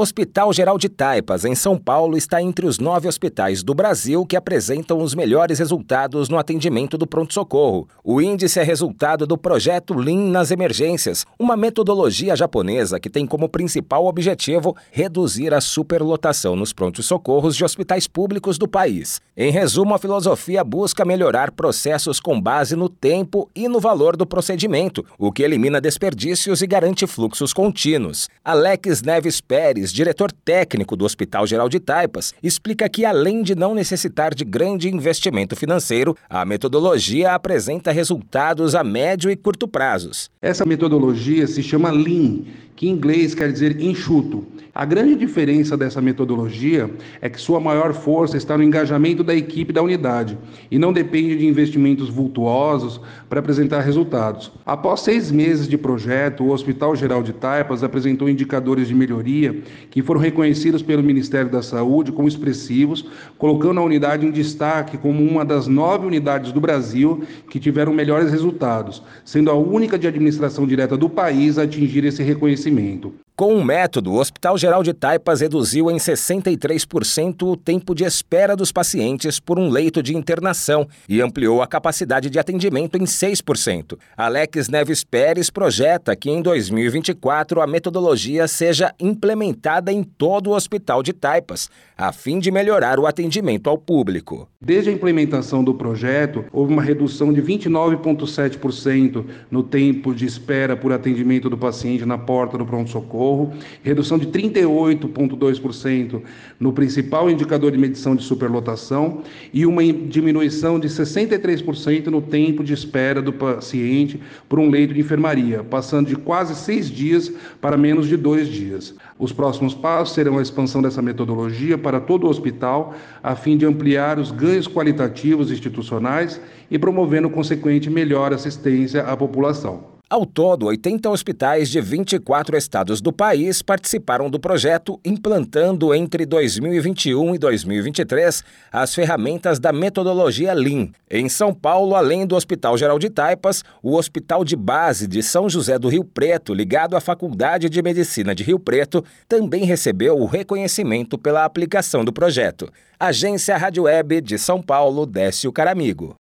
Hospital Geral de Taipas, em São Paulo, está entre os nove hospitais do Brasil que apresentam os melhores resultados no atendimento do pronto-socorro. O índice é resultado do projeto Lean nas emergências, uma metodologia japonesa que tem como principal objetivo reduzir a superlotação nos prontos-socorros de hospitais públicos do país. Em resumo, a filosofia busca melhorar processos com base no tempo e no valor do procedimento, o que elimina desperdícios e garante fluxos contínuos. Alex Neves Pérez diretor técnico do Hospital Geral de Taipas, explica que, além de não necessitar de grande investimento financeiro, a metodologia apresenta resultados a médio e curto prazos. Essa metodologia se chama Lean, que em inglês quer dizer enxuto. A grande diferença dessa metodologia é que sua maior força está no engajamento da equipe da unidade e não depende de investimentos vultuosos para apresentar resultados. Após seis meses de projeto, o Hospital Geral de Taipas apresentou indicadores de melhoria que foram reconhecidos pelo Ministério da Saúde como expressivos, colocando a unidade em destaque como uma das nove unidades do Brasil que tiveram melhores resultados, sendo a única de administração direta do país a atingir esse reconhecimento. Com o um método, o Hospital Geral de Taipas reduziu em 63% o tempo de espera dos pacientes por um leito de internação e ampliou a capacidade de atendimento em 6%. Alex Neves Pérez projeta que em 2024 a metodologia seja implementada em todo o Hospital de Taipas, a fim de melhorar o atendimento ao público. Desde a implementação do projeto, houve uma redução de 29,7% no tempo de espera por atendimento do paciente na porta do pronto-socorro socorro, redução de 38,2% no principal indicador de medição de superlotação e uma diminuição de 63% no tempo de espera do paciente por um leito de enfermaria, passando de quase seis dias para menos de dois dias. Os próximos passos serão a expansão dessa metodologia para todo o hospital, a fim de ampliar os ganhos qualitativos institucionais e promovendo consequente melhor assistência à população. Ao todo, 80 hospitais de 24 estados do país participaram do projeto, implantando entre 2021 e 2023 as ferramentas da metodologia Lean. Em São Paulo, além do Hospital Geral de Taipas, o Hospital de Base de São José do Rio Preto, ligado à Faculdade de Medicina de Rio Preto, também recebeu o reconhecimento pela aplicação do projeto. Agência Rádio Web de São Paulo, Décio Caramigo.